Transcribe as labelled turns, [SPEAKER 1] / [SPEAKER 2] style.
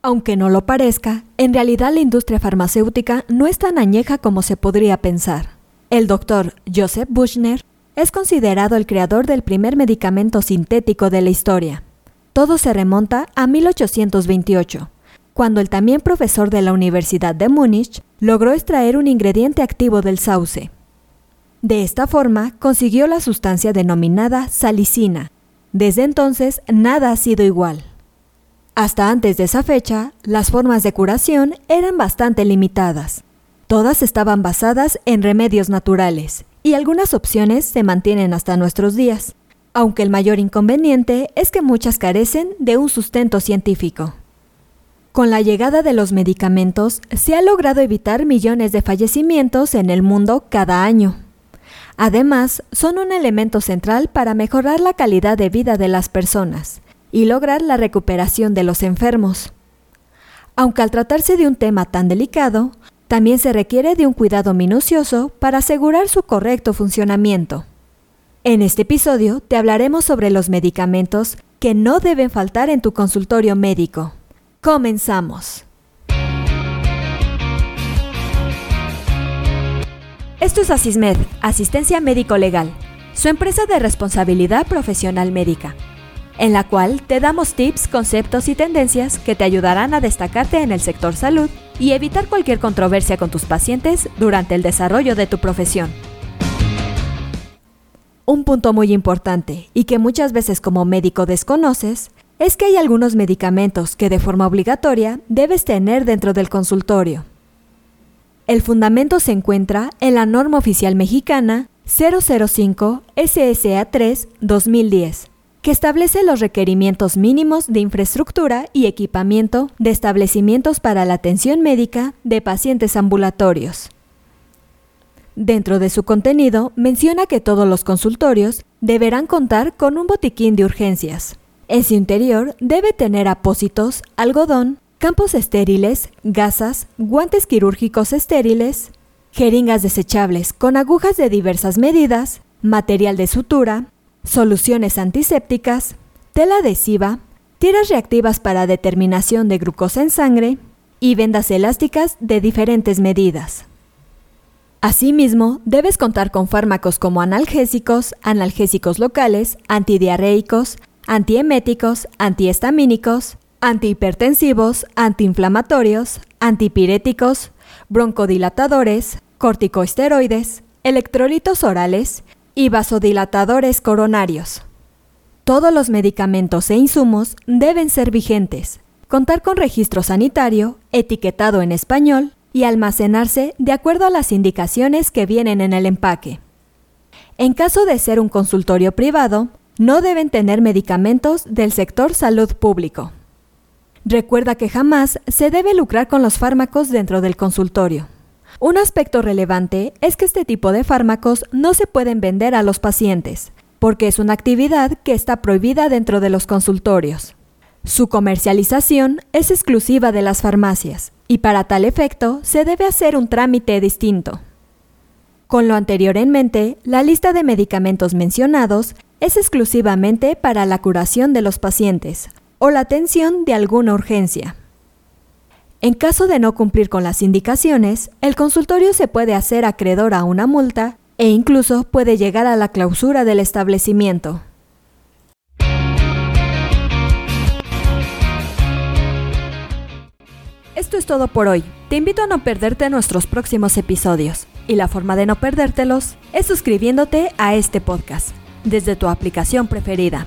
[SPEAKER 1] Aunque no lo parezca, en realidad la industria farmacéutica no es tan añeja como se podría pensar. El doctor Joseph Buchner es considerado el creador del primer medicamento sintético de la historia. Todo se remonta a 1828, cuando el también profesor de la Universidad de Múnich logró extraer un ingrediente activo del sauce. De esta forma consiguió la sustancia denominada salicina. Desde entonces nada ha sido igual. Hasta antes de esa fecha, las formas de curación eran bastante limitadas. Todas estaban basadas en remedios naturales, y algunas opciones se mantienen hasta nuestros días, aunque el mayor inconveniente es que muchas carecen de un sustento científico. Con la llegada de los medicamentos se ha logrado evitar millones de fallecimientos en el mundo cada año. Además, son un elemento central para mejorar la calidad de vida de las personas y lograr la recuperación de los enfermos. Aunque al tratarse de un tema tan delicado, también se requiere de un cuidado minucioso para asegurar su correcto funcionamiento. En este episodio te hablaremos sobre los medicamentos que no deben faltar en tu consultorio médico. Comenzamos. Esto es Asismed, Asistencia Médico Legal, su empresa de responsabilidad profesional médica en la cual te damos tips, conceptos y tendencias que te ayudarán a destacarte en el sector salud y evitar cualquier controversia con tus pacientes durante el desarrollo de tu profesión. Un punto muy importante y que muchas veces como médico desconoces es que hay algunos medicamentos que de forma obligatoria debes tener dentro del consultorio. El fundamento se encuentra en la norma oficial mexicana 005 SSA 3 2010 que establece los requerimientos mínimos de infraestructura y equipamiento de establecimientos para la atención médica de pacientes ambulatorios. Dentro de su contenido menciona que todos los consultorios deberán contar con un botiquín de urgencias. En su interior debe tener apósitos, algodón, campos estériles, gasas, guantes quirúrgicos estériles, jeringas desechables con agujas de diversas medidas, material de sutura, soluciones antisépticas, tela adhesiva, tiras reactivas para determinación de glucosa en sangre y vendas elásticas de diferentes medidas. Asimismo, debes contar con fármacos como analgésicos, analgésicos locales, antidiarreicos, antieméticos, antihistamínicos, antihipertensivos, antiinflamatorios, antipiréticos, broncodilatadores, corticosteroides, electrolitos orales y vasodilatadores coronarios. Todos los medicamentos e insumos deben ser vigentes, contar con registro sanitario, etiquetado en español y almacenarse de acuerdo a las indicaciones que vienen en el empaque. En caso de ser un consultorio privado, no deben tener medicamentos del sector salud público. Recuerda que jamás se debe lucrar con los fármacos dentro del consultorio. Un aspecto relevante es que este tipo de fármacos no se pueden vender a los pacientes, porque es una actividad que está prohibida dentro de los consultorios. Su comercialización es exclusiva de las farmacias y para tal efecto se debe hacer un trámite distinto. Con lo anterior en mente, la lista de medicamentos mencionados es exclusivamente para la curación de los pacientes o la atención de alguna urgencia. En caso de no cumplir con las indicaciones, el consultorio se puede hacer acreedor a una multa e incluso puede llegar a la clausura del establecimiento. Esto es todo por hoy. Te invito a no perderte nuestros próximos episodios. Y la forma de no perdértelos es suscribiéndote a este podcast desde tu aplicación preferida.